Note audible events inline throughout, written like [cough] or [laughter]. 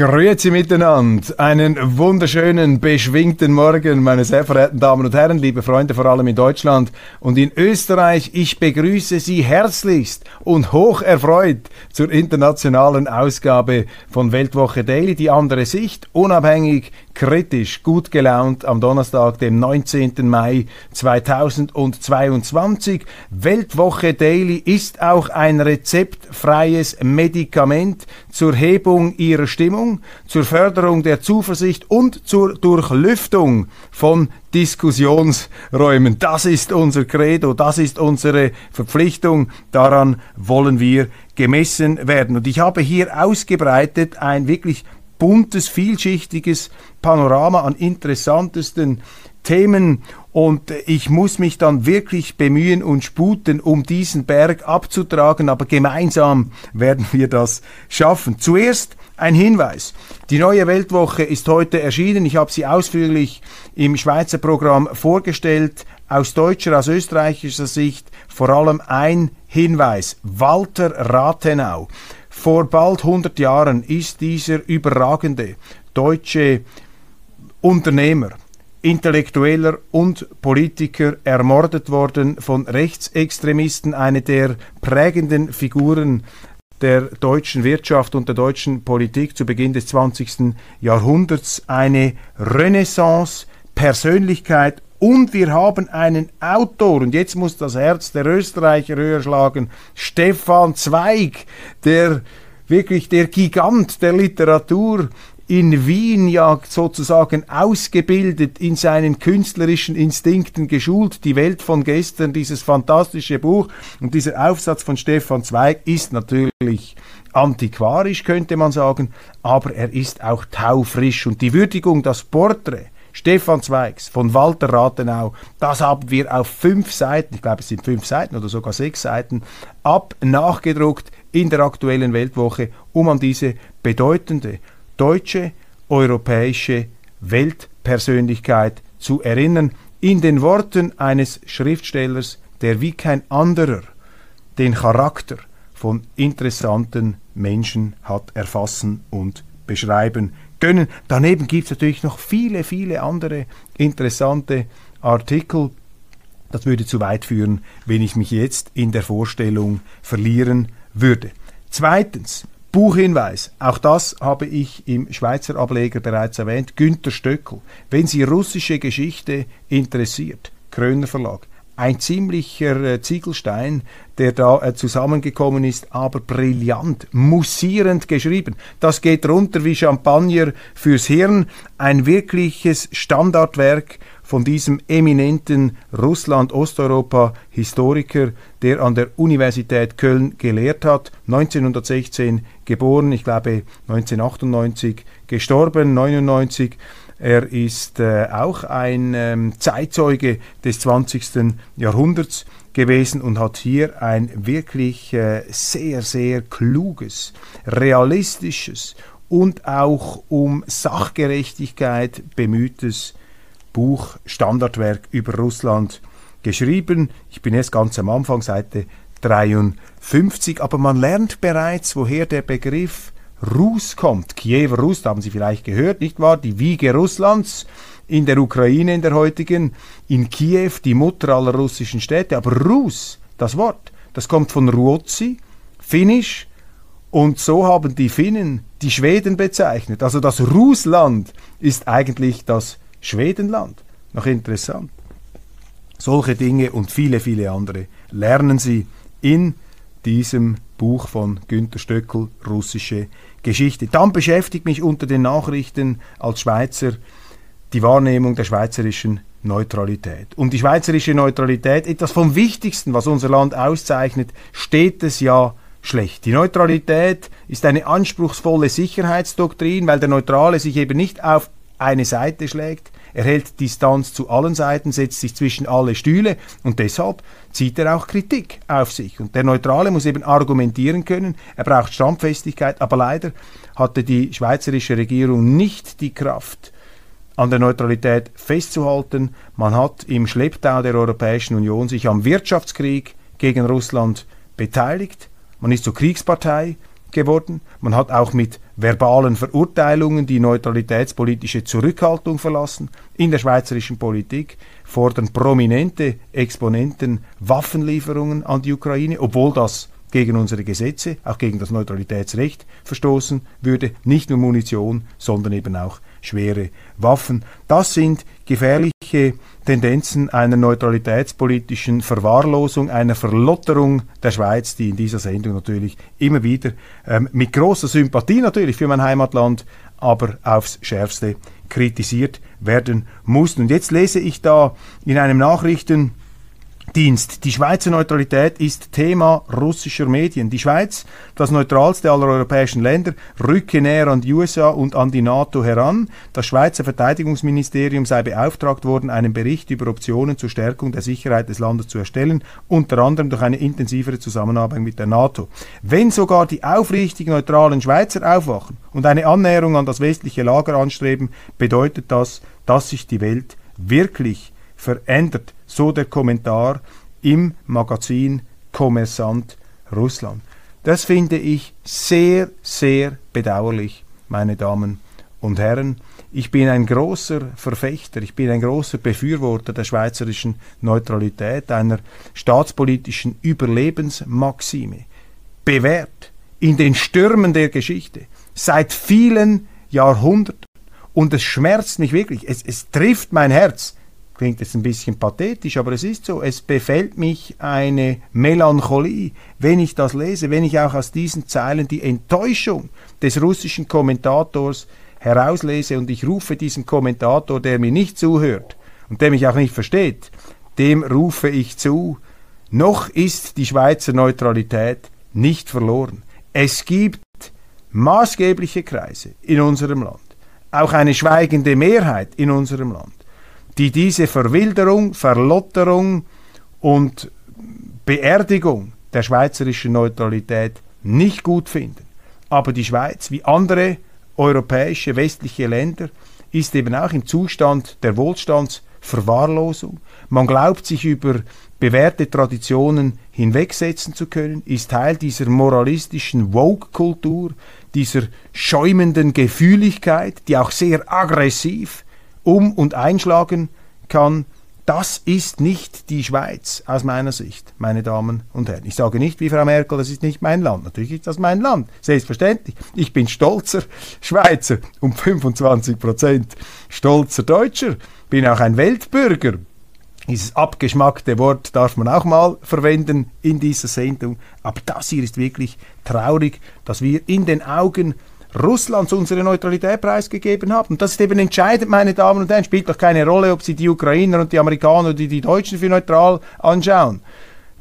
Grüezi miteinander. Einen wunderschönen, beschwingten Morgen, meine sehr verehrten Damen und Herren, liebe Freunde, vor allem in Deutschland und in Österreich. Ich begrüße Sie herzlichst und hoch erfreut zur internationalen Ausgabe von Weltwoche Daily. Die andere Sicht, unabhängig, kritisch, gut gelaunt am Donnerstag, dem 19. Mai 2022. Weltwoche Daily ist auch ein rezeptfreies Medikament zur Hebung Ihrer Stimmung, zur Förderung der Zuversicht und zur Durchlüftung von Diskussionsräumen. Das ist unser Credo, das ist unsere Verpflichtung, daran wollen wir gemessen werden. Und ich habe hier ausgebreitet ein wirklich buntes, vielschichtiges Panorama an interessantesten Themen und ich muss mich dann wirklich bemühen und sputen, um diesen Berg abzutragen, aber gemeinsam werden wir das schaffen. Zuerst ein Hinweis. Die neue Weltwoche ist heute erschienen. Ich habe sie ausführlich im Schweizer Programm vorgestellt. Aus deutscher, aus österreichischer Sicht vor allem ein Hinweis. Walter Rathenau. Vor bald 100 Jahren ist dieser überragende deutsche Unternehmer, Intellektueller und Politiker ermordet worden von Rechtsextremisten, eine der prägenden Figuren der deutschen Wirtschaft und der deutschen Politik zu Beginn des 20. Jahrhunderts, eine Renaissance, Persönlichkeit und wir haben einen Autor, und jetzt muss das Herz der Österreicher höher schlagen, Stefan Zweig, der wirklich der Gigant der Literatur in Wien ja sozusagen ausgebildet, in seinen künstlerischen Instinkten geschult. Die Welt von gestern, dieses fantastische Buch und dieser Aufsatz von Stefan Zweig ist natürlich antiquarisch, könnte man sagen, aber er ist auch taufrisch. Und die Würdigung, das Porträt, Stefan Zweigs von Walter Rathenau, das haben wir auf fünf Seiten, ich glaube es sind fünf Seiten oder sogar sechs Seiten, ab nachgedruckt in der aktuellen Weltwoche, um an diese bedeutende deutsche, europäische Weltpersönlichkeit zu erinnern, in den Worten eines Schriftstellers, der wie kein anderer den Charakter von interessanten Menschen hat erfassen und beschreiben gönnen. Daneben gibt es natürlich noch viele, viele andere interessante Artikel. Das würde zu weit führen, wenn ich mich jetzt in der Vorstellung verlieren würde. Zweitens, Buchhinweis, auch das habe ich im Schweizer Ableger bereits erwähnt, Günter Stöckel. Wenn Sie russische Geschichte interessiert, Kröner Verlag, ein ziemlicher äh, Ziegelstein, der da äh, zusammengekommen ist, aber brillant, mussierend geschrieben. Das geht runter wie Champagner fürs Hirn, ein wirkliches Standardwerk von diesem eminenten Russland-Osteuropa-Historiker, der an der Universität Köln gelehrt hat, 1916 geboren, ich glaube 1998 gestorben, 99 er ist äh, auch ein ähm, Zeitzeuge des 20. Jahrhunderts gewesen und hat hier ein wirklich äh, sehr, sehr kluges, realistisches und auch um Sachgerechtigkeit bemühtes Buch, Standardwerk über Russland geschrieben. Ich bin erst ganz am Anfang, Seite 53, aber man lernt bereits, woher der Begriff Rus kommt. Kiewer Rus, haben Sie vielleicht gehört, nicht wahr? Die Wiege Russlands in der Ukraine, in der heutigen, in Kiew, die Mutter aller russischen Städte. Aber Rus, das Wort, das kommt von Ruotsi, Finnisch, und so haben die Finnen die Schweden bezeichnet. Also das Russland ist eigentlich das Schwedenland. Noch interessant. Solche Dinge und viele, viele andere lernen Sie in diesem Buch von Günter Stöckel, Russische Geschichte. Dann beschäftigt mich unter den Nachrichten als Schweizer die Wahrnehmung der schweizerischen Neutralität. Um die schweizerische Neutralität, etwas vom Wichtigsten, was unser Land auszeichnet, steht es ja schlecht. Die Neutralität ist eine anspruchsvolle Sicherheitsdoktrin, weil der Neutrale sich eben nicht auf eine Seite schlägt, er hält Distanz zu allen Seiten, setzt sich zwischen alle Stühle und deshalb zieht er auch Kritik auf sich. Und der Neutrale muss eben argumentieren können, er braucht Standfestigkeit, aber leider hatte die schweizerische Regierung nicht die Kraft, an der Neutralität festzuhalten. Man hat im Schlepptau der Europäischen Union sich am Wirtschaftskrieg gegen Russland beteiligt. Man ist zur Kriegspartei geworden. Man hat auch mit verbalen Verurteilungen die neutralitätspolitische Zurückhaltung verlassen. In der schweizerischen Politik fordern prominente Exponenten Waffenlieferungen an die Ukraine, obwohl das gegen unsere Gesetze, auch gegen das Neutralitätsrecht verstoßen würde. Nicht nur Munition, sondern eben auch schwere Waffen. Das sind gefährliche Tendenzen einer neutralitätspolitischen Verwahrlosung, einer Verlotterung der Schweiz, die in dieser Sendung natürlich immer wieder ähm, mit großer Sympathie natürlich für mein Heimatland, aber aufs schärfste kritisiert werden muss. Und jetzt lese ich da in einem Nachrichten Dienst. Die Schweizer Neutralität ist Thema russischer Medien. Die Schweiz, das neutralste aller europäischen Länder, rücke näher an die USA und an die NATO heran. Das Schweizer Verteidigungsministerium sei beauftragt worden, einen Bericht über Optionen zur Stärkung der Sicherheit des Landes zu erstellen, unter anderem durch eine intensivere Zusammenarbeit mit der NATO. Wenn sogar die aufrichtig neutralen Schweizer aufwachen und eine Annäherung an das westliche Lager anstreben, bedeutet das, dass sich die Welt wirklich verändert. So der Kommentar im Magazin Kommersant Russland. Das finde ich sehr, sehr bedauerlich, meine Damen und Herren. Ich bin ein großer Verfechter, ich bin ein großer Befürworter der schweizerischen Neutralität, einer staatspolitischen Überlebensmaxime, bewährt in den Stürmen der Geschichte seit vielen Jahrhunderten. Und es schmerzt mich wirklich, es, es trifft mein Herz, Klingt jetzt ein bisschen pathetisch, aber es ist so. Es befällt mich eine Melancholie, wenn ich das lese, wenn ich auch aus diesen Zeilen die Enttäuschung des russischen Kommentators herauslese und ich rufe diesem Kommentator, der mir nicht zuhört und der mich auch nicht versteht, dem rufe ich zu, noch ist die Schweizer Neutralität nicht verloren. Es gibt maßgebliche Kreise in unserem Land, auch eine schweigende Mehrheit in unserem Land, die diese Verwilderung, Verlotterung und Beerdigung der schweizerischen Neutralität nicht gut finden. Aber die Schweiz, wie andere europäische westliche Länder, ist eben auch im Zustand der Wohlstandsverwahrlosung. Man glaubt sich über bewährte Traditionen hinwegsetzen zu können, ist Teil dieser moralistischen Woke-Kultur, dieser schäumenden Gefühligkeit, die auch sehr aggressiv um und einschlagen kann, das ist nicht die Schweiz aus meiner Sicht, meine Damen und Herren. Ich sage nicht wie Frau Merkel, das ist nicht mein Land. Natürlich ist das mein Land, selbstverständlich. Ich bin stolzer Schweizer, um 25 Prozent stolzer Deutscher, bin auch ein Weltbürger. Dieses abgeschmackte Wort darf man auch mal verwenden in dieser Sendung. Aber das hier ist wirklich traurig, dass wir in den Augen Russlands unsere Neutralität preisgegeben haben. Das ist eben entscheidend, meine Damen und Herren. Spielt doch keine Rolle, ob Sie die Ukrainer und die Amerikaner oder die Deutschen für neutral anschauen.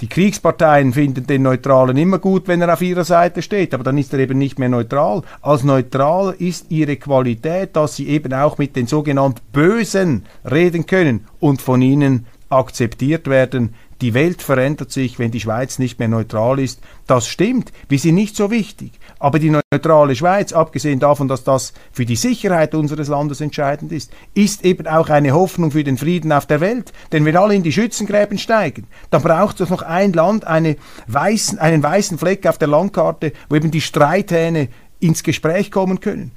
Die Kriegsparteien finden den Neutralen immer gut, wenn er auf ihrer Seite steht, aber dann ist er eben nicht mehr neutral. Als neutral ist ihre Qualität, dass sie eben auch mit den sogenannten Bösen reden können und von ihnen akzeptiert werden. Die Welt verändert sich, wenn die Schweiz nicht mehr neutral ist. Das stimmt. Wir sind nicht so wichtig. Aber die neutrale Schweiz, abgesehen davon, dass das für die Sicherheit unseres Landes entscheidend ist, ist eben auch eine Hoffnung für den Frieden auf der Welt. Denn wenn alle in die Schützengräben steigen, dann braucht es noch ein Land, eine weißen, einen weißen Fleck auf der Landkarte, wo eben die Streithähne ins Gespräch kommen können,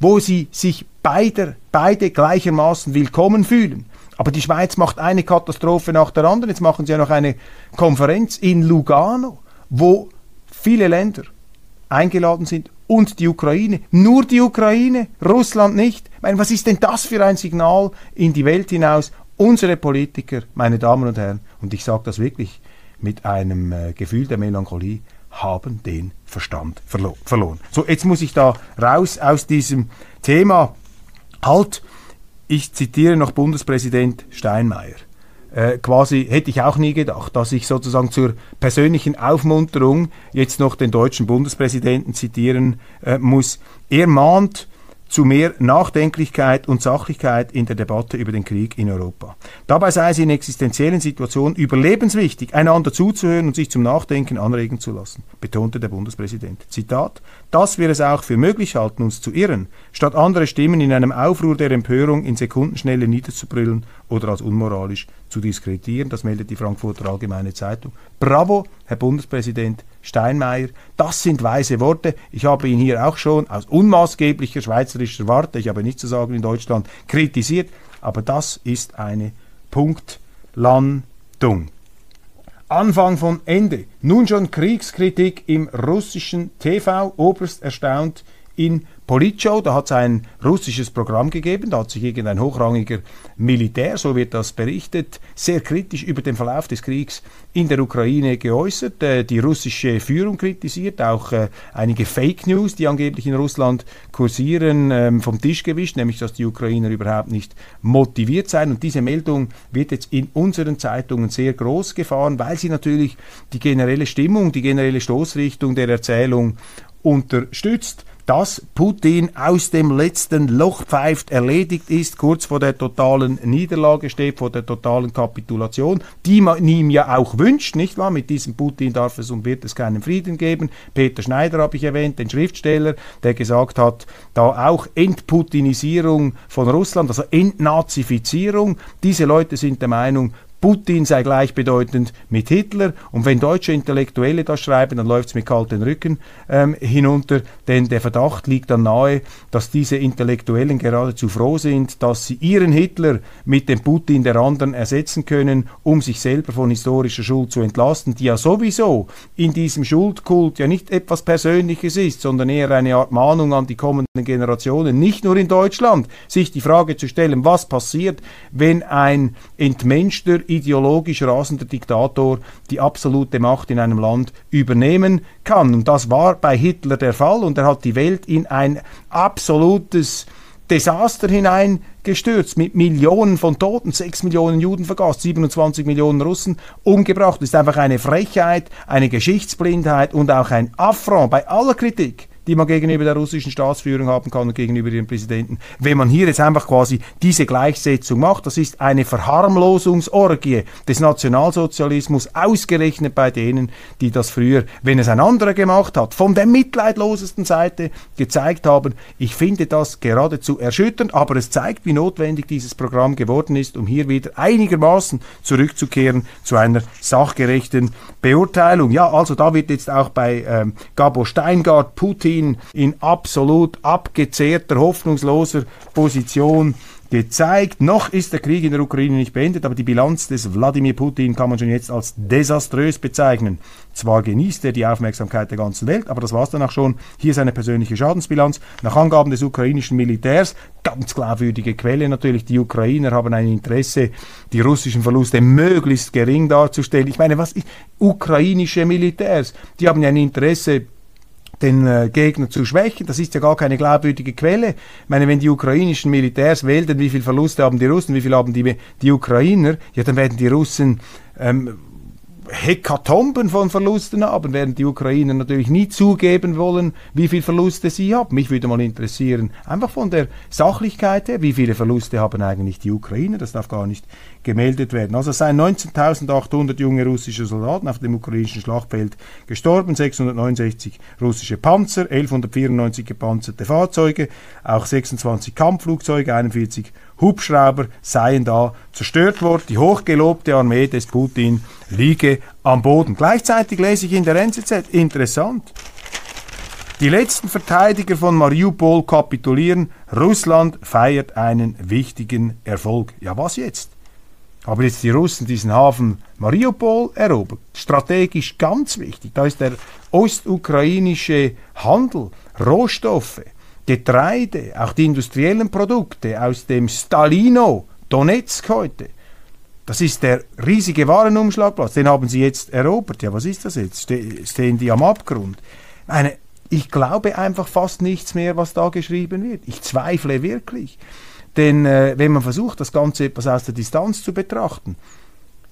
wo sie sich beide, beide gleichermaßen willkommen fühlen. Aber die Schweiz macht eine Katastrophe nach der anderen. Jetzt machen sie ja noch eine Konferenz in Lugano, wo viele Länder eingeladen sind und die Ukraine. Nur die Ukraine, Russland nicht. Ich meine, was ist denn das für ein Signal in die Welt hinaus? Unsere Politiker, meine Damen und Herren, und ich sage das wirklich mit einem äh, Gefühl der Melancholie, haben den Verstand verlo verloren. So, jetzt muss ich da raus aus diesem Thema. Halt, ich zitiere noch Bundespräsident Steinmeier. Äh, quasi hätte ich auch nie gedacht, dass ich sozusagen zur persönlichen Aufmunterung jetzt noch den deutschen Bundespräsidenten zitieren äh, muss. Er mahnt zu mehr Nachdenklichkeit und Sachlichkeit in der Debatte über den Krieg in Europa. Dabei sei es in existenziellen Situationen überlebenswichtig, einander zuzuhören und sich zum Nachdenken anregen zu lassen, betonte der Bundespräsident. Zitat, dass wir es auch für möglich halten, uns zu irren, statt andere Stimmen in einem Aufruhr der Empörung in Sekundenschnelle niederzubrüllen oder als unmoralisch zu diskreditieren. Das meldet die Frankfurter Allgemeine Zeitung. Bravo, Herr Bundespräsident Steinmeier. Das sind weise Worte. Ich habe ihn hier auch schon aus unmaßgeblicher schweizerischer Warte, ich habe nichts zu sagen in Deutschland, kritisiert. Aber das ist eine Punktlandung. Anfang von Ende. Nun schon Kriegskritik im russischen TV. Oberst erstaunt in Politshow, da hat es ein russisches Programm gegeben, da hat sich irgendein hochrangiger Militär, so wird das berichtet, sehr kritisch über den Verlauf des Kriegs in der Ukraine geäußert, äh, die russische Führung kritisiert, auch äh, einige Fake News, die angeblich in Russland kursieren, ähm, vom Tisch gewischt, nämlich dass die Ukrainer überhaupt nicht motiviert seien. Und diese Meldung wird jetzt in unseren Zeitungen sehr groß gefahren, weil sie natürlich die generelle Stimmung, die generelle Stoßrichtung der Erzählung unterstützt dass Putin aus dem letzten Loch pfeift, erledigt ist, kurz vor der totalen Niederlage steht, vor der totalen Kapitulation, die man ihm ja auch wünscht, nicht wahr? Mit diesem Putin darf es und wird es keinen Frieden geben. Peter Schneider habe ich erwähnt, den Schriftsteller, der gesagt hat, da auch Entputinisierung von Russland, also Entnazifizierung. Diese Leute sind der Meinung, Putin sei gleichbedeutend mit Hitler. Und wenn deutsche Intellektuelle das schreiben, dann läuft es mit kalten Rücken ähm, hinunter, denn der Verdacht liegt dann nahe, dass diese Intellektuellen geradezu froh sind, dass sie ihren Hitler mit dem Putin der anderen ersetzen können, um sich selber von historischer Schuld zu entlasten, die ja sowieso in diesem Schuldkult ja nicht etwas Persönliches ist, sondern eher eine Art Mahnung an die kommenden Generationen, nicht nur in Deutschland, sich die Frage zu stellen, was passiert, wenn ein entmenschter ideologisch rasender Diktator die absolute Macht in einem Land übernehmen kann. Und das war bei Hitler der Fall und er hat die Welt in ein absolutes Desaster hineingestürzt mit Millionen von Toten, 6 Millionen Juden vergast, 27 Millionen Russen umgebracht. Das ist einfach eine Frechheit, eine Geschichtsblindheit und auch ein Affront bei aller Kritik die man gegenüber der russischen Staatsführung haben kann und gegenüber ihrem Präsidenten. Wenn man hier jetzt einfach quasi diese Gleichsetzung macht, das ist eine Verharmlosungsorgie des Nationalsozialismus, ausgerechnet bei denen, die das früher, wenn es ein anderer gemacht hat, von der mitleidlosesten Seite gezeigt haben. Ich finde das geradezu erschütternd, aber es zeigt, wie notwendig dieses Programm geworden ist, um hier wieder einigermaßen zurückzukehren zu einer sachgerechten Beurteilung. Ja, also da wird jetzt auch bei ähm, Gabor Steingart Putin in absolut abgezehrter, hoffnungsloser Position gezeigt. Noch ist der Krieg in der Ukraine nicht beendet, aber die Bilanz des Wladimir Putin kann man schon jetzt als desaströs bezeichnen. Zwar genießt er die Aufmerksamkeit der ganzen Welt, aber das war es dann auch schon. Hier seine persönliche Schadensbilanz. Nach Angaben des ukrainischen Militärs, ganz glaubwürdige Quelle natürlich, die Ukrainer haben ein Interesse, die russischen Verluste möglichst gering darzustellen. Ich meine, was ist ukrainische Militärs? Die haben ja ein Interesse, den äh, Gegner zu schwächen. Das ist ja gar keine glaubwürdige Quelle. Ich meine, wenn die ukrainischen Militärs wählen, wie viel Verluste haben die Russen, wie viel haben die, die Ukrainer, ja, dann werden die Russen ähm, Hekatomben von Verlusten haben, während die Ukrainer natürlich nie zugeben wollen, wie viele Verluste sie haben. Mich würde mal interessieren, einfach von der Sachlichkeit her, wie viele Verluste haben eigentlich die Ukrainer, das darf gar nicht gemeldet werden. Also es seien 19.800 junge russische Soldaten auf dem ukrainischen Schlachtfeld gestorben, 669 russische Panzer, 1194 gepanzerte Fahrzeuge, auch 26 Kampfflugzeuge, 41 Hubschrauber seien da zerstört worden. Die hochgelobte Armee des Putin liege am Boden. Gleichzeitig lese ich in der NZZ, interessant, die letzten Verteidiger von Mariupol kapitulieren. Russland feiert einen wichtigen Erfolg. Ja, was jetzt? Haben jetzt die Russen diesen Hafen Mariupol erobert? Strategisch ganz wichtig. Da ist der ostukrainische Handel, Rohstoffe, Getreide, auch die industriellen Produkte aus dem Stalino, Donetsk heute. Das ist der riesige Warenumschlagplatz, den haben sie jetzt erobert. Ja, was ist das jetzt? Stehen die am Abgrund? Eine, ich glaube einfach fast nichts mehr, was da geschrieben wird. Ich zweifle wirklich. denn äh, wenn man versucht, das Ganze etwas aus der Distanz zu betrachten,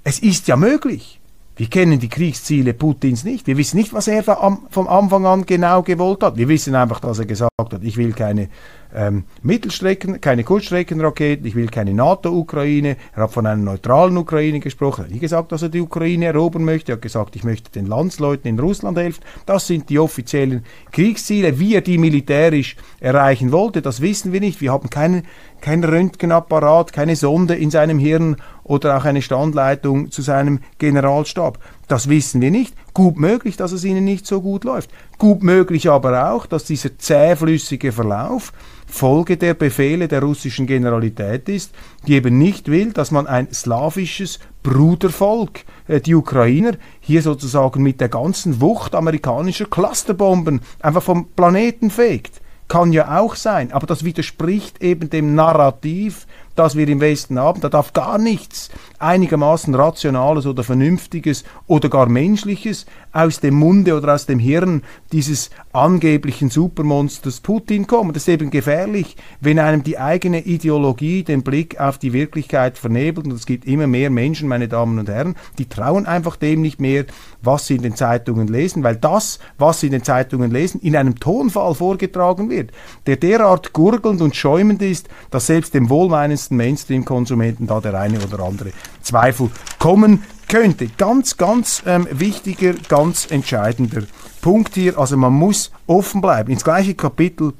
es ist ja möglich. Wir kennen die Kriegsziele Putins nicht. Wir wissen nicht, was er vom Anfang an genau gewollt hat. Wir wissen einfach, dass er gesagt hat, ich will keine ähm, Mittelstrecken, keine Kurzstreckenraketen, ich will keine NATO-Ukraine. Er hat von einer neutralen Ukraine gesprochen. Er hat nie gesagt, dass er die Ukraine erobern möchte. Er hat gesagt, ich möchte den Landsleuten in Russland helfen. Das sind die offiziellen Kriegsziele. Wie er die militärisch erreichen wollte, das wissen wir nicht. Wir haben keinen kein Röntgenapparat, keine Sonde in seinem Hirn oder auch eine Standleitung zu seinem Generalstab. Das wissen wir nicht. Gut möglich, dass es ihnen nicht so gut läuft. Gut möglich aber auch, dass dieser zähflüssige Verlauf Folge der Befehle der russischen Generalität ist, die eben nicht will, dass man ein slawisches Brudervolk, äh, die Ukrainer, hier sozusagen mit der ganzen Wucht amerikanischer Clusterbomben einfach vom Planeten fegt. Kann ja auch sein, aber das widerspricht eben dem Narrativ das wir im Westen haben. Da darf gar nichts einigermaßen Rationales oder Vernünftiges oder gar Menschliches aus dem Munde oder aus dem Hirn dieses angeblichen Supermonsters Putin kommen. Das ist eben gefährlich, wenn einem die eigene Ideologie den Blick auf die Wirklichkeit vernebelt. Und es gibt immer mehr Menschen, meine Damen und Herren, die trauen einfach dem nicht mehr, was sie in den Zeitungen lesen, weil das, was sie in den Zeitungen lesen, in einem Tonfall vorgetragen wird, der derart gurgelnd und schäumend ist, dass selbst dem wohlmeinendsten meisten Mainstream-Konsumenten da der eine oder andere Zweifel kommen könnte. Ganz, ganz ähm, wichtiger, ganz entscheidender Punkt hier. Also man muss offen bleiben. Ins gleiche Kapitel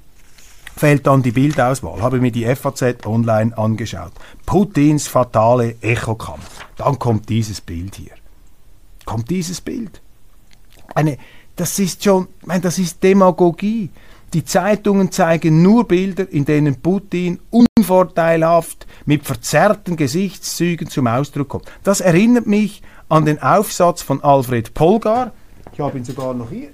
fällt dann die Bildauswahl. Habe mir die FAZ online angeschaut. Putins fatale Echokampf. Dann kommt dieses Bild hier. Kommt dieses Bild. Eine, das ist schon, ich meine, das ist Demagogie. Die Zeitungen zeigen nur Bilder, in denen Putin unvorteilhaft mit verzerrten Gesichtszügen zum Ausdruck kommt. Das erinnert mich an den Aufsatz von Alfred Polgar. Ich habe ihn sogar noch hier.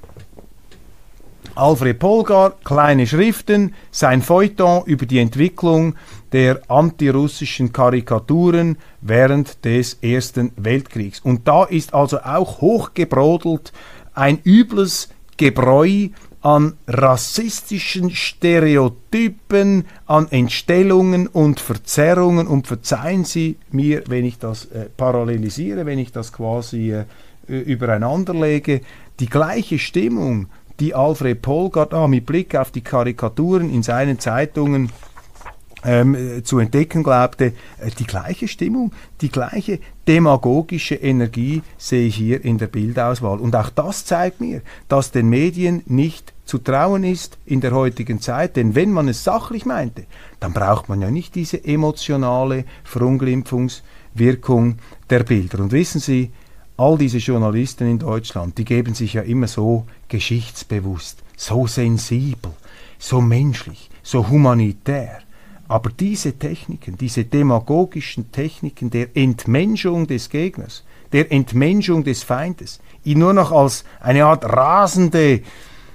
Alfred Polgar, kleine Schriften, sein Feuilleton über die Entwicklung der antirussischen Karikaturen während des Ersten Weltkriegs. Und da ist also auch hochgebrodelt ein übles Gebräu an rassistischen Stereotypen, an Entstellungen und Verzerrungen. Und verzeihen Sie mir, wenn ich das äh, parallelisiere, wenn ich das quasi äh, übereinander lege, die gleiche Stimmung, die Alfred Polgard ah, mit Blick auf die Karikaturen in seinen Zeitungen ähm, äh, zu entdecken glaubte, äh, die gleiche Stimmung, die gleiche demagogische Energie sehe ich hier in der Bildauswahl. Und auch das zeigt mir, dass den Medien nicht zu trauen ist in der heutigen Zeit, denn wenn man es sachlich meinte, dann braucht man ja nicht diese emotionale Verunglimpfungswirkung der Bilder. Und wissen Sie, all diese Journalisten in Deutschland, die geben sich ja immer so geschichtsbewusst, so sensibel, so menschlich, so humanitär. Aber diese Techniken, diese demagogischen Techniken der Entmenschung des Gegners, der Entmenschung des Feindes, ihn nur noch als eine Art rasende,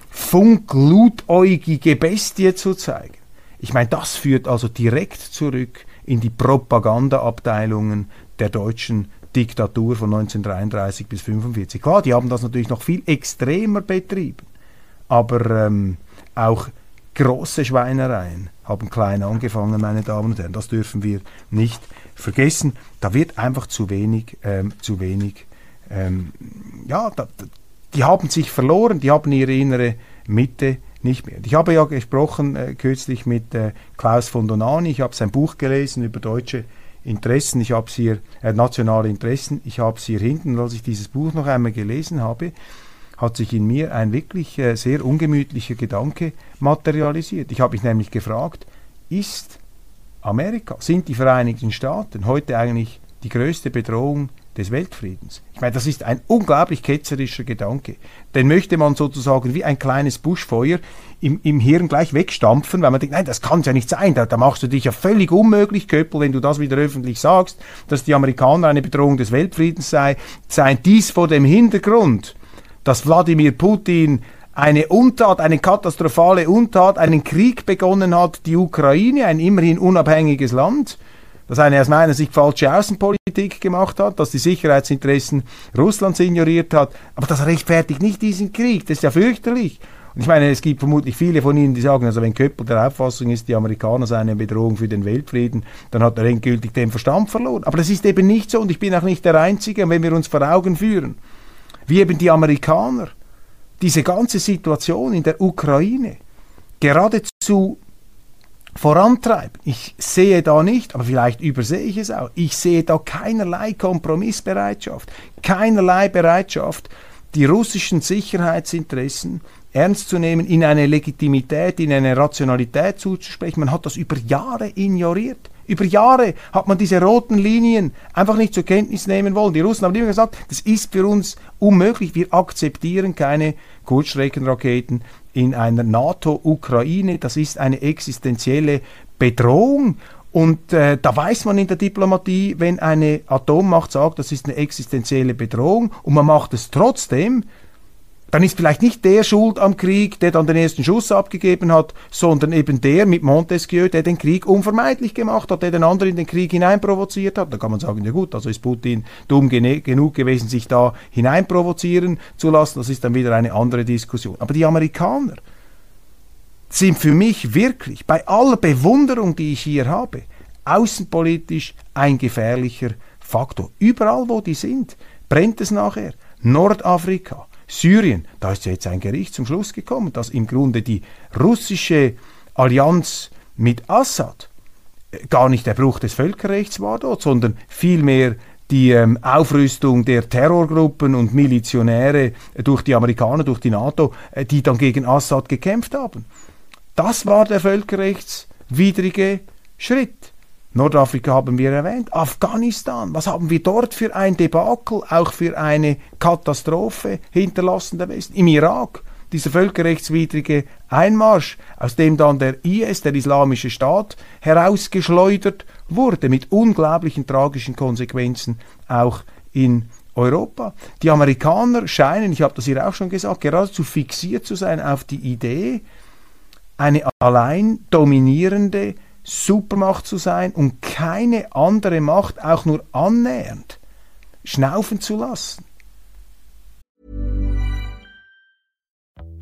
funkludäugige Bestie zu zeigen. Ich meine, das führt also direkt zurück in die Propagandaabteilungen der deutschen Diktatur von 1933 bis 1945. Klar, die haben das natürlich noch viel extremer betrieben, aber ähm, auch große Schweinereien haben klein angefangen, meine Damen und Herren. Das dürfen wir nicht vergessen. Da wird einfach zu wenig, ähm, zu wenig, ähm, ja, da, die haben sich verloren, die haben ihre innere Mitte nicht mehr. Ich habe ja gesprochen äh, kürzlich mit äh, Klaus von Donani, ich habe sein Buch gelesen über deutsche Interessen, ich habe es hier, äh, nationale Interessen, ich habe es hier hinten, als ich dieses Buch noch einmal gelesen habe, hat sich in mir ein wirklich äh, sehr ungemütlicher Gedanke materialisiert. Ich habe mich nämlich gefragt, ist Amerika, sind die Vereinigten Staaten heute eigentlich die größte Bedrohung des Weltfriedens. Ich meine, das ist ein unglaublich ketzerischer Gedanke. Den möchte man sozusagen wie ein kleines Buschfeuer im, im Hirn gleich wegstampfen, weil man denkt, nein, das kann ja nicht sein. Da, da machst du dich ja völlig unmöglich, Köppel, wenn du das wieder öffentlich sagst, dass die Amerikaner eine Bedrohung des Weltfriedens sei, seien dies vor dem Hintergrund, dass Wladimir Putin eine Untat, eine katastrophale Untat, einen Krieg begonnen hat, die Ukraine, ein immerhin unabhängiges Land, das eine aus meiner Sicht falsche Außenpolitik gemacht hat, dass die Sicherheitsinteressen Russlands ignoriert hat, aber das rechtfertigt nicht diesen Krieg, das ist ja fürchterlich. Und ich meine, es gibt vermutlich viele von Ihnen, die sagen, also wenn Köppel der Auffassung ist, die Amerikaner seien eine Bedrohung für den Weltfrieden, dann hat er endgültig den Verstand verloren. Aber das ist eben nicht so und ich bin auch nicht der Einzige. Wenn wir uns vor Augen führen, wie eben die Amerikaner diese ganze Situation in der Ukraine geradezu vorantreiben. Ich sehe da nicht, aber vielleicht übersehe ich es auch, ich sehe da keinerlei Kompromissbereitschaft, keinerlei Bereitschaft, die russischen Sicherheitsinteressen ernst zu nehmen, in eine Legitimität, in eine Rationalität zuzusprechen. Man hat das über Jahre ignoriert. Über Jahre hat man diese roten Linien einfach nicht zur Kenntnis nehmen wollen. Die Russen haben immer gesagt, das ist für uns unmöglich. Wir akzeptieren keine Kurzstreckenraketen in einer NATO-Ukraine. Das ist eine existenzielle Bedrohung. Und äh, da weiß man in der Diplomatie, wenn eine Atommacht sagt, das ist eine existenzielle Bedrohung und man macht es trotzdem, dann ist vielleicht nicht der schuld am Krieg, der dann den ersten Schuss abgegeben hat, sondern eben der mit Montesquieu, der den Krieg unvermeidlich gemacht hat, der den anderen in den Krieg hineinprovoziert hat. Da kann man sagen, ja gut, also ist Putin dumm genug gewesen, sich da hineinprovozieren zu lassen. Das ist dann wieder eine andere Diskussion. Aber die Amerikaner sind für mich wirklich, bei aller Bewunderung, die ich hier habe, außenpolitisch ein gefährlicher Faktor. Überall, wo die sind, brennt es nachher. Nordafrika, Syrien, da ist ja jetzt ein Gericht zum Schluss gekommen, dass im Grunde die russische Allianz mit Assad äh, gar nicht der Bruch des Völkerrechts war dort, sondern vielmehr die ähm, Aufrüstung der Terrorgruppen und Milizionäre durch die Amerikaner, durch die NATO, äh, die dann gegen Assad gekämpft haben. Das war der völkerrechtswidrige Schritt. Nordafrika haben wir erwähnt, Afghanistan, was haben wir dort für ein Debakel, auch für eine Katastrophe hinterlassen der Westen? Im Irak, dieser völkerrechtswidrige Einmarsch, aus dem dann der IS, der Islamische Staat, herausgeschleudert wurde, mit unglaublichen tragischen Konsequenzen auch in Europa. Die Amerikaner scheinen, ich habe das hier auch schon gesagt, geradezu fixiert zu sein auf die Idee, eine allein dominierende Supermacht zu sein und keine andere Macht auch nur annähernd schnaufen zu lassen.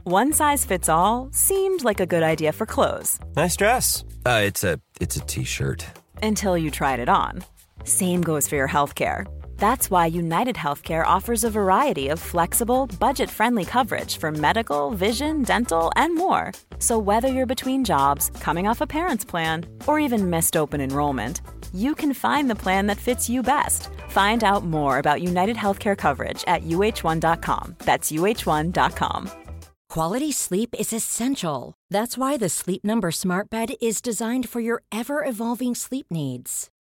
One size fits all seemed like a good idea for clothes. Nice dress. Uh, it's a it's a t-shirt. Until you tried it on. Same goes for your healthcare. That's why United Healthcare offers a variety of flexible, budget friendly coverage for medical, vision, dental, and more. So, whether you're between jobs, coming off a parent's plan, or even missed open enrollment, you can find the plan that fits you best. Find out more about United Healthcare coverage at uh1.com. That's uh1.com. Quality sleep is essential. That's why the Sleep Number Smart Bed is designed for your ever evolving sleep needs.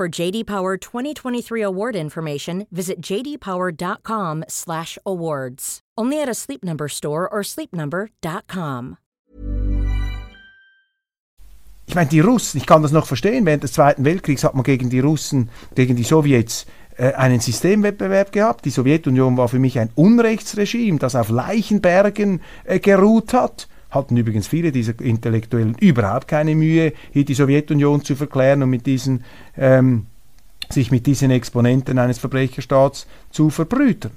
For JD Power 2023 award information, visit jdpower.com/awards. Only at a Sleep Number store or sleepnumber.com. Ich meine, die Russen, ich kann das noch verstehen, während des Zweiten Weltkriegs hat man gegen die Russen, gegen die Sowjets äh, einen Systemwettbewerb gehabt. Die Sowjetunion war für mich ein Unrechtsregime, das auf Leichenbergen äh, geruht hat hatten übrigens viele dieser Intellektuellen überhaupt keine Mühe, hier die Sowjetunion zu verklären und mit diesen, ähm, sich mit diesen Exponenten eines Verbrecherstaats zu verbrütern.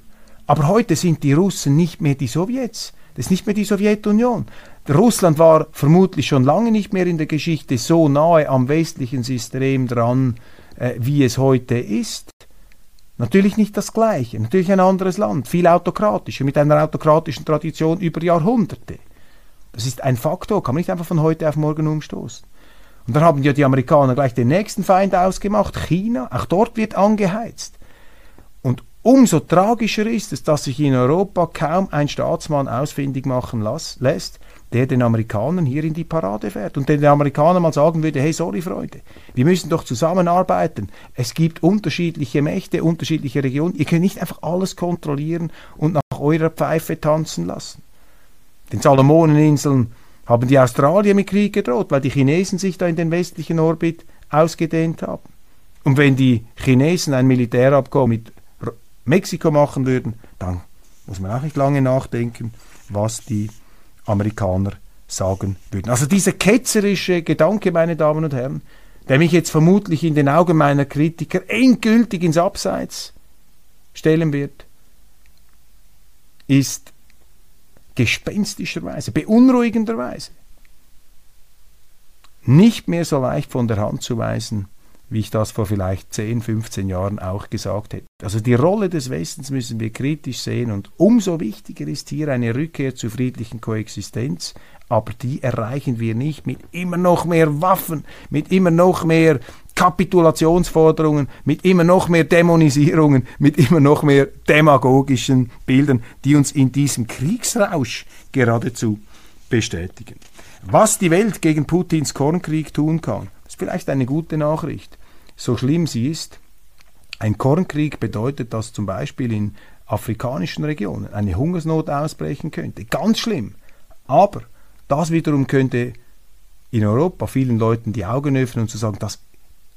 Aber heute sind die Russen nicht mehr die Sowjets. Das ist nicht mehr die Sowjetunion. Russland war vermutlich schon lange nicht mehr in der Geschichte so nahe am westlichen System dran, äh, wie es heute ist. Natürlich nicht das gleiche, natürlich ein anderes Land, viel autokratischer, mit einer autokratischen Tradition über Jahrhunderte. Das ist ein Faktor, kann man nicht einfach von heute auf morgen umstoßen. Und dann haben ja die Amerikaner gleich den nächsten Feind ausgemacht, China. Auch dort wird angeheizt. Und umso tragischer ist es, dass sich in Europa kaum ein Staatsmann ausfindig machen las, lässt, der den Amerikanern hier in die Parade fährt und den Amerikanern mal sagen würde, hey, sorry Freunde, wir müssen doch zusammenarbeiten. Es gibt unterschiedliche Mächte, unterschiedliche Regionen. Ihr könnt nicht einfach alles kontrollieren und nach eurer Pfeife tanzen lassen den Salomoneninseln haben die Australier mit Krieg gedroht, weil die Chinesen sich da in den westlichen Orbit ausgedehnt haben. Und wenn die Chinesen ein Militärabkommen mit Mexiko machen würden, dann muss man auch nicht lange nachdenken, was die Amerikaner sagen würden. Also dieser ketzerische Gedanke, meine Damen und Herren, der mich jetzt vermutlich in den Augen meiner Kritiker endgültig ins Abseits stellen wird, ist gespenstischerweise, beunruhigenderweise nicht mehr so leicht von der Hand zu weisen, wie ich das vor vielleicht 10, 15 Jahren auch gesagt hätte. Also die Rolle des Westens müssen wir kritisch sehen und umso wichtiger ist hier eine Rückkehr zur friedlichen Koexistenz, aber die erreichen wir nicht mit immer noch mehr Waffen, mit immer noch mehr Kapitulationsforderungen, mit immer noch mehr Dämonisierungen, mit immer noch mehr demagogischen Bildern, die uns in diesem Kriegsrausch geradezu bestätigen. Was die Welt gegen Putins Kornkrieg tun kann, ist vielleicht eine gute Nachricht. So schlimm sie ist, ein Kornkrieg bedeutet, dass zum Beispiel in afrikanischen Regionen eine Hungersnot ausbrechen könnte. Ganz schlimm. Aber das wiederum könnte in Europa vielen Leuten die Augen öffnen und zu sagen, das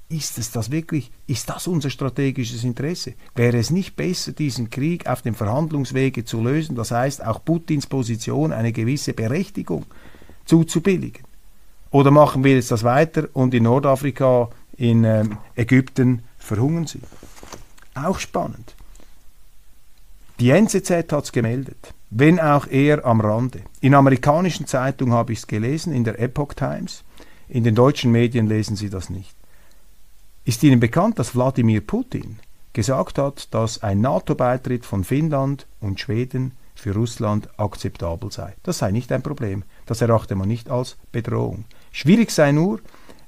ist es das wirklich? Ist das unser strategisches Interesse? Wäre es nicht besser, diesen Krieg auf dem Verhandlungswege zu lösen? Das heißt, auch Putins Position eine gewisse Berechtigung zuzubilligen. Oder machen wir jetzt das weiter und in Nordafrika, in ähm, Ägypten verhungern sie? Auch spannend. Die NZZ hat es gemeldet, wenn auch eher am Rande. In amerikanischen Zeitungen habe ich es gelesen, in der Epoch Times. In den deutschen Medien lesen Sie das nicht. Ist Ihnen bekannt, dass Wladimir Putin gesagt hat, dass ein NATO-Beitritt von Finnland und Schweden für Russland akzeptabel sei? Das sei nicht ein Problem. Das erachte man nicht als Bedrohung. Schwierig sei nur,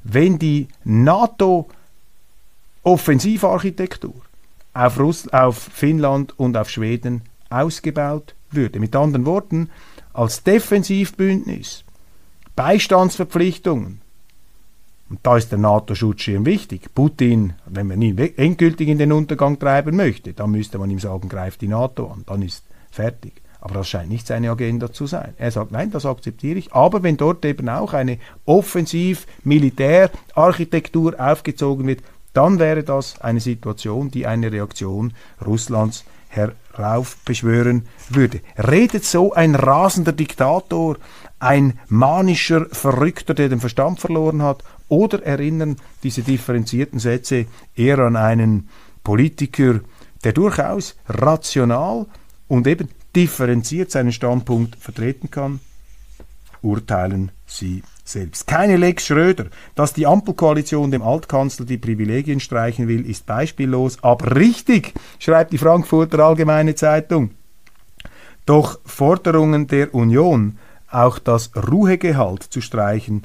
wenn die NATO-Offensivarchitektur auf, auf Finnland und auf Schweden ausgebaut würde. Mit anderen Worten, als Defensivbündnis, Beistandsverpflichtungen, und da ist der NATO-Schutzschirm wichtig. Putin, wenn man ihn endgültig in den Untergang treiben möchte, dann müsste man ihm sagen, greift die NATO an, dann ist fertig. Aber das scheint nicht seine Agenda zu sein. Er sagt, nein, das akzeptiere ich. Aber wenn dort eben auch eine offensiv-militär-Architektur aufgezogen wird, dann wäre das eine Situation, die eine Reaktion Russlands heraufbeschwören würde. Redet so ein rasender Diktator, ein manischer Verrückter, der den Verstand verloren hat, oder erinnern diese differenzierten Sätze eher an einen Politiker, der durchaus rational und eben differenziert seinen Standpunkt vertreten kann? Urteilen Sie selbst. Keine Lex Schröder. Dass die Ampelkoalition dem Altkanzler die Privilegien streichen will, ist beispiellos, aber richtig, schreibt die Frankfurter Allgemeine Zeitung. Doch Forderungen der Union, auch das Ruhegehalt zu streichen,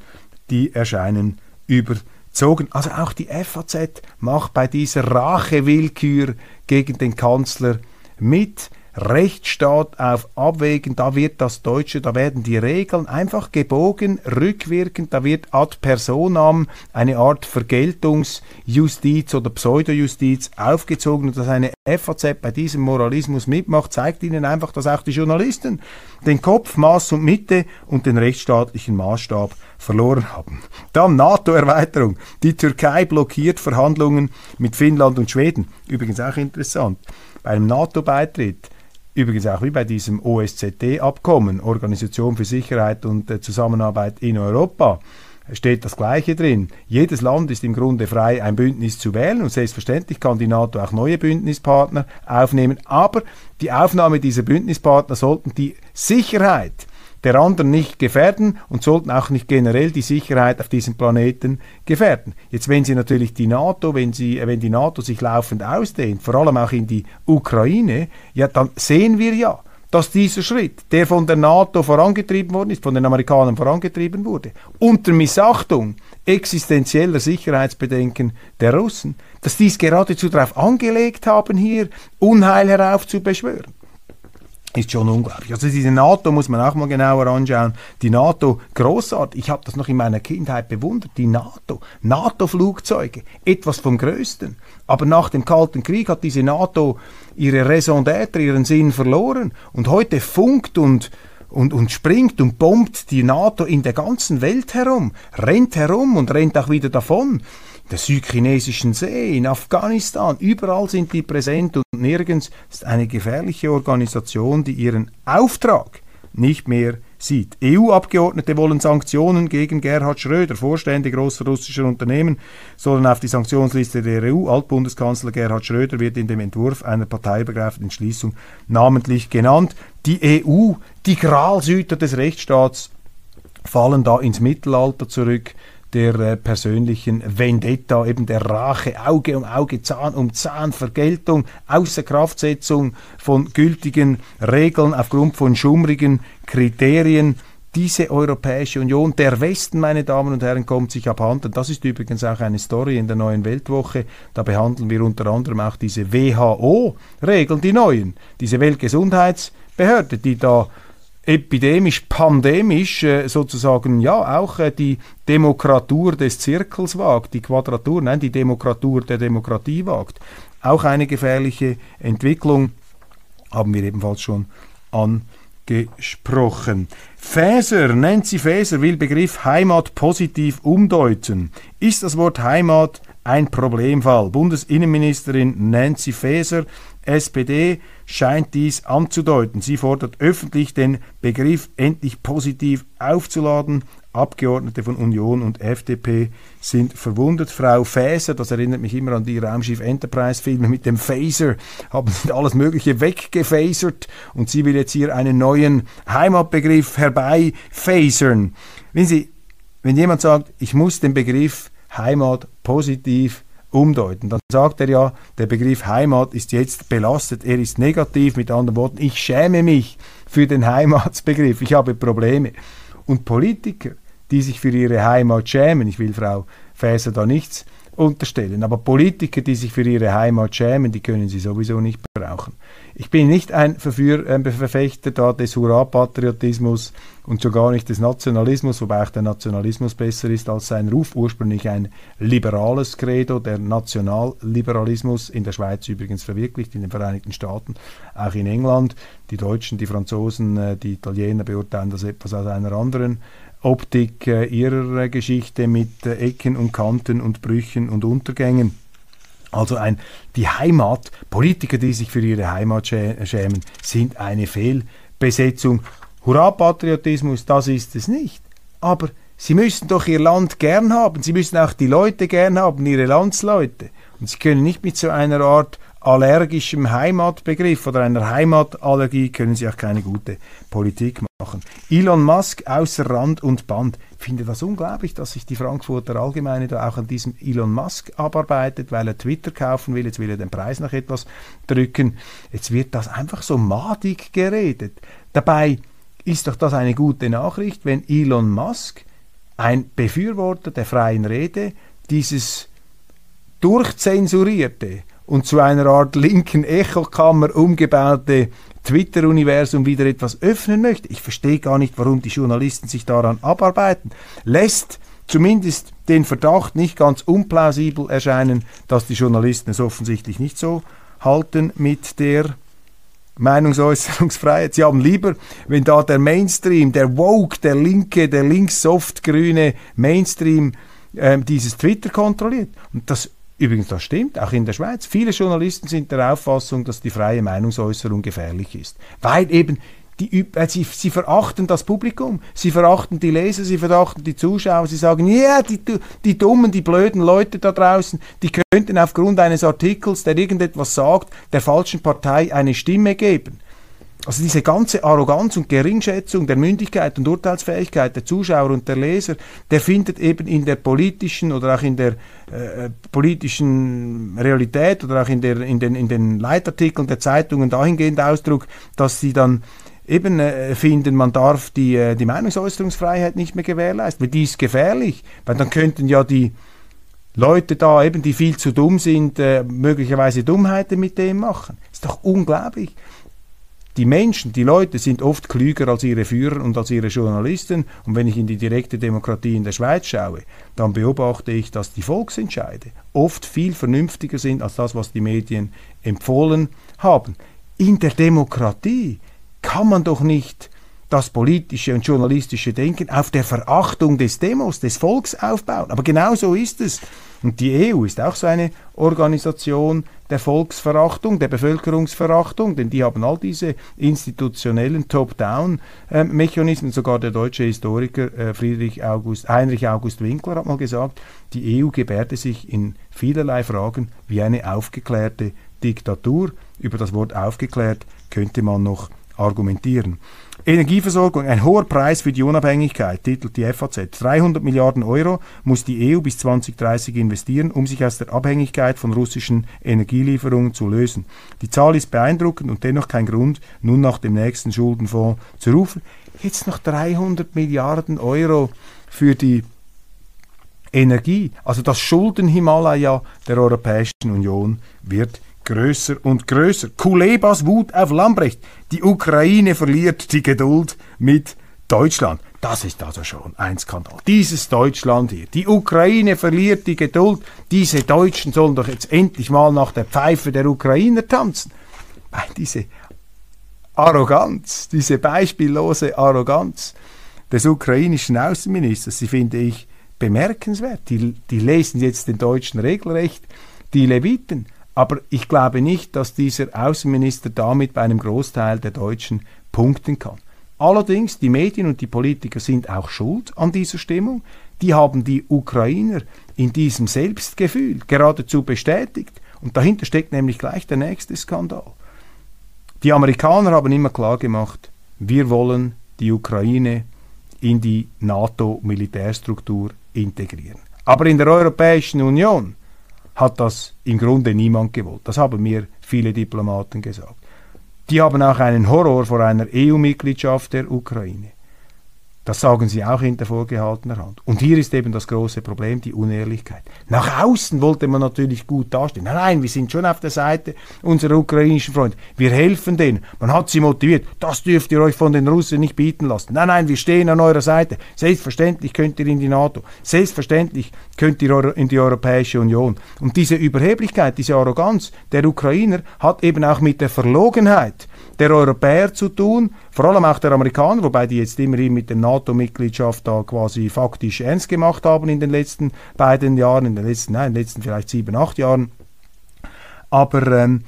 die erscheinen überzogen. Also auch die FAZ macht bei dieser Rachewillkür gegen den Kanzler mit. Rechtsstaat auf Abwägen, da wird das Deutsche, da werden die Regeln einfach gebogen, rückwirkend, da wird ad personam eine Art Vergeltungsjustiz oder Pseudojustiz aufgezogen und dass eine FAZ bei diesem Moralismus mitmacht, zeigt ihnen einfach, dass auch die Journalisten den Kopf, Maß und Mitte und den rechtsstaatlichen Maßstab verloren haben. Dann NATO-Erweiterung. Die Türkei blockiert Verhandlungen mit Finnland und Schweden. Übrigens auch interessant. Bei einem NATO-Beitritt Übrigens auch wie bei diesem OSZE-Abkommen, Organisation für Sicherheit und äh, Zusammenarbeit in Europa, steht das Gleiche drin. Jedes Land ist im Grunde frei, ein Bündnis zu wählen und selbstverständlich kann die NATO auch neue Bündnispartner aufnehmen, aber die Aufnahme dieser Bündnispartner sollten die Sicherheit der anderen nicht gefährden und sollten auch nicht generell die Sicherheit auf diesem Planeten gefährden. Jetzt, wenn sie natürlich die NATO, wenn sie, wenn die NATO sich laufend ausdehnt, vor allem auch in die Ukraine, ja, dann sehen wir ja, dass dieser Schritt, der von der NATO vorangetrieben worden ist, von den Amerikanern vorangetrieben wurde, unter Missachtung existenzieller Sicherheitsbedenken der Russen, dass dies geradezu darauf angelegt haben, hier Unheil heraufzubeschwören ist schon unglaublich. Also diese NATO muss man auch mal genauer anschauen. Die NATO, großartig. Ich habe das noch in meiner Kindheit bewundert. Die NATO, NATO-Flugzeuge, etwas vom Größten. Aber nach dem Kalten Krieg hat diese NATO ihre Raison d'être, ihren Sinn verloren. Und heute funkt und und, und springt und bombt die NATO in der ganzen Welt herum, rennt herum und rennt auch wieder davon. Der südchinesischen See, in Afghanistan, überall sind die präsent und nirgends ist eine gefährliche Organisation, die ihren Auftrag nicht mehr sieht. EU-Abgeordnete wollen Sanktionen gegen Gerhard Schröder. Vorstände großer russischer Unternehmen sollen auf die Sanktionsliste der EU. Altbundeskanzler Gerhard Schröder wird in dem Entwurf einer parteiübergreifenden Entschließung namentlich genannt. Die EU, die Gralsüter des Rechtsstaats, fallen da ins Mittelalter zurück der äh, persönlichen Vendetta, eben der Rache, Auge um Auge, Zahn um Zahn, Vergeltung, Außerkraftsetzung von gültigen Regeln aufgrund von schummrigen Kriterien. Diese Europäische Union, der Westen, meine Damen und Herren, kommt sich abhanden. Das ist übrigens auch eine Story in der neuen Weltwoche. Da behandeln wir unter anderem auch diese WHO-Regeln, die neuen, diese Weltgesundheitsbehörde, die da epidemisch, pandemisch äh, sozusagen ja auch äh, die Demokratur des Zirkels wagt, die Quadratur, nein, die Demokratur der Demokratie wagt. Auch eine gefährliche Entwicklung haben wir ebenfalls schon angesprochen. Faeser, Nancy Faeser will Begriff Heimat positiv umdeuten. Ist das Wort Heimat ein Problemfall? Bundesinnenministerin Nancy Faeser SPD scheint dies anzudeuten. Sie fordert öffentlich, den Begriff endlich positiv aufzuladen. Abgeordnete von Union und FDP sind verwundert. Frau Faeser, das erinnert mich immer an die Raumschiff Enterprise-Filme mit dem Phaser, haben [laughs] alles Mögliche weggefasert und sie will jetzt hier einen neuen Heimatbegriff herbeifasern. Wenn, sie, wenn jemand sagt, ich muss den Begriff Heimat positiv umdeuten. Dann sagt er ja, der Begriff Heimat ist jetzt belastet, er ist negativ, mit anderen Worten, ich schäme mich für den Heimatsbegriff, ich habe Probleme. Und Politiker, die sich für ihre Heimat schämen, ich will Frau Faeser da nichts unterstellen, aber Politiker, die sich für ihre Heimat schämen, die können sie sowieso nicht brauchen. Ich bin nicht ein äh, Verfechter da des Hurra-Patriotismus und schon gar nicht des Nationalismus, wobei auch der Nationalismus besser ist als sein Ruf. Ursprünglich ein liberales Credo, der Nationalliberalismus, in der Schweiz übrigens verwirklicht, in den Vereinigten Staaten, auch in England. Die Deutschen, die Franzosen, äh, die Italiener beurteilen das etwas aus einer anderen Optik äh, ihrer Geschichte mit Ecken und Kanten und Brüchen und Untergängen. Also ein, die Heimat, Politiker, die sich für ihre Heimat schämen, sind eine Fehlbesetzung. Hurra-Patriotismus, das ist es nicht. Aber sie müssen doch ihr Land gern haben. Sie müssen auch die Leute gern haben, ihre Landsleute. Und sie können nicht mit so einer Art allergischem Heimatbegriff oder einer Heimatallergie können sie auch keine gute Politik machen. Elon Musk außer Rand und Band. Ich finde das unglaublich, dass sich die Frankfurter Allgemeine da auch an diesem Elon Musk abarbeitet, weil er Twitter kaufen will. Jetzt will er den Preis noch etwas drücken. Jetzt wird das einfach so madig geredet. Dabei ist doch das eine gute Nachricht, wenn Elon Musk, ein Befürworter der freien Rede, dieses durchzensurierte und zu einer Art linken Echokammer umgebaute Twitter-Universum wieder etwas öffnen möchte. Ich verstehe gar nicht, warum die Journalisten sich daran abarbeiten. Lässt zumindest den Verdacht nicht ganz unplausibel erscheinen, dass die Journalisten es offensichtlich nicht so halten mit der Meinungsäußerungsfreiheit. Sie haben lieber, wenn da der Mainstream, der Woke, der linke, der links-soft-grüne Mainstream äh, dieses Twitter kontrolliert. Und das Übrigens, das stimmt, auch in der Schweiz. Viele Journalisten sind der Auffassung, dass die freie Meinungsäußerung gefährlich ist. Weil eben die, sie, sie verachten das Publikum, sie verachten die Leser, sie verachten die Zuschauer, sie sagen, ja, yeah, die, die dummen, die blöden Leute da draußen, die könnten aufgrund eines Artikels, der irgendetwas sagt, der falschen Partei eine Stimme geben. Also diese ganze Arroganz und Geringschätzung der Mündigkeit und Urteilsfähigkeit der Zuschauer und der Leser, der findet eben in der politischen oder auch in der äh, politischen Realität oder auch in, der, in, den, in den Leitartikeln der Zeitungen dahingehend Ausdruck, dass sie dann eben äh, finden, man darf die, äh, die Meinungsäußerungsfreiheit nicht mehr gewährleisten, weil die ist gefährlich, weil dann könnten ja die Leute da eben, die viel zu dumm sind, äh, möglicherweise Dummheiten mit dem machen. Ist doch unglaublich. Die Menschen, die Leute sind oft klüger als ihre Führer und als ihre Journalisten. Und wenn ich in die direkte Demokratie in der Schweiz schaue, dann beobachte ich, dass die Volksentscheide oft viel vernünftiger sind als das, was die Medien empfohlen haben. In der Demokratie kann man doch nicht das politische und journalistische Denken auf der Verachtung des Demos, des Volks aufbauen. Aber genau so ist es. Und die EU ist auch so eine Organisation der Volksverachtung, der Bevölkerungsverachtung, denn die haben all diese institutionellen Top-Down-Mechanismen. Sogar der deutsche Historiker äh, Friedrich August, Heinrich August Winkler hat mal gesagt, die EU gebärde sich in vielerlei Fragen wie eine aufgeklärte Diktatur. Über das Wort aufgeklärt könnte man noch argumentieren. Energieversorgung, ein hoher Preis für die Unabhängigkeit, titelt die FAZ. 300 Milliarden Euro muss die EU bis 2030 investieren, um sich aus der Abhängigkeit von russischen Energielieferungen zu lösen. Die Zahl ist beeindruckend und dennoch kein Grund, nun nach dem nächsten Schuldenfonds zu rufen. Jetzt noch 300 Milliarden Euro für die Energie. Also das Schuldenhimalaya der Europäischen Union wird größer und größer. Kulebas Wut auf Lambrecht. Die Ukraine verliert die Geduld mit Deutschland. Das ist also schon ein Skandal. Dieses Deutschland hier. Die Ukraine verliert die Geduld. Diese Deutschen sollen doch jetzt endlich mal nach der Pfeife der Ukrainer tanzen. Diese Arroganz, diese beispiellose Arroganz des ukrainischen Außenministers, die finde ich bemerkenswert. Die, die lesen jetzt den Deutschen regelrecht die Leviten. Aber ich glaube nicht, dass dieser Außenminister damit bei einem Großteil der Deutschen punkten kann. Allerdings, die Medien und die Politiker sind auch schuld an dieser Stimmung. Die haben die Ukrainer in diesem Selbstgefühl geradezu bestätigt. Und dahinter steckt nämlich gleich der nächste Skandal. Die Amerikaner haben immer klar gemacht, wir wollen die Ukraine in die NATO-Militärstruktur integrieren. Aber in der Europäischen Union hat das im Grunde niemand gewollt. Das haben mir viele Diplomaten gesagt. Die haben auch einen Horror vor einer EU-Mitgliedschaft der Ukraine. Das sagen sie auch hinter vorgehaltener Hand. Und hier ist eben das große Problem, die Unehrlichkeit. Nach außen wollte man natürlich gut dastehen. Nein, nein, wir sind schon auf der Seite unserer ukrainischen Freunde. Wir helfen denen. Man hat sie motiviert. Das dürft ihr euch von den Russen nicht bieten lassen. Nein, nein, wir stehen an eurer Seite. Selbstverständlich könnt ihr in die NATO. Selbstverständlich könnt ihr in die Europäische Union. Und diese Überheblichkeit, diese Arroganz der Ukrainer hat eben auch mit der Verlogenheit der Europäer zu tun, vor allem auch der Amerikaner, wobei die jetzt immerhin mit der NATO-Mitgliedschaft da quasi faktisch ernst gemacht haben in den letzten beiden Jahren, in den letzten, nein, in den letzten vielleicht sieben, acht Jahren. Aber ähm,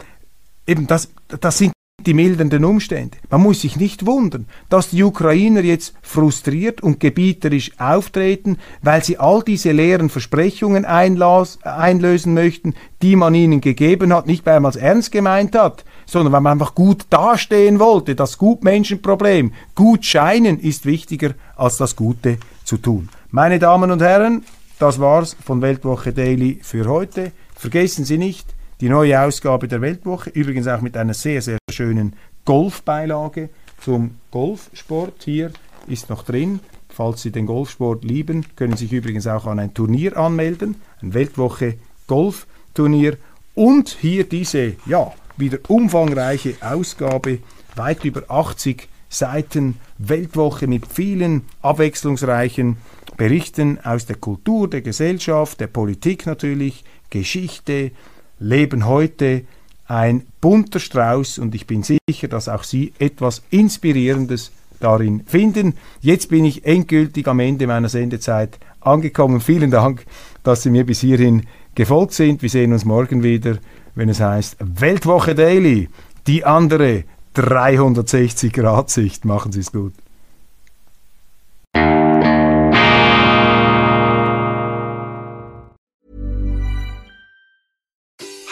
eben das, das sind die mildernden Umstände. Man muss sich nicht wundern, dass die Ukrainer jetzt frustriert und gebieterisch auftreten, weil sie all diese leeren Versprechungen einlösen möchten, die man ihnen gegeben hat, nicht weil man es ernst gemeint hat, sondern weil man einfach gut dastehen wollte. Das Gutmenschenproblem, gut scheinen ist wichtiger als das Gute zu tun. Meine Damen und Herren, das war's von Weltwoche Daily für heute. Vergessen Sie nicht, die neue Ausgabe der Weltwoche, übrigens auch mit einer sehr, sehr schönen Golfbeilage zum Golfsport. Hier ist noch drin. Falls Sie den Golfsport lieben, können Sie sich übrigens auch an ein Turnier anmelden, ein Weltwoche Golfturnier. Und hier diese, ja, wieder umfangreiche Ausgabe, weit über 80 Seiten Weltwoche mit vielen abwechslungsreichen Berichten aus der Kultur, der Gesellschaft, der Politik natürlich, Geschichte, Leben heute, ein bunter Strauß und ich bin sicher, dass auch Sie etwas Inspirierendes darin finden. Jetzt bin ich endgültig am Ende meiner Sendezeit angekommen. Vielen Dank, dass Sie mir bis hierhin gefolgt sind. Wir sehen uns morgen wieder wenn es heißt Weltwoche Daily, die andere 360 Grad Sicht. Machen Sie es gut.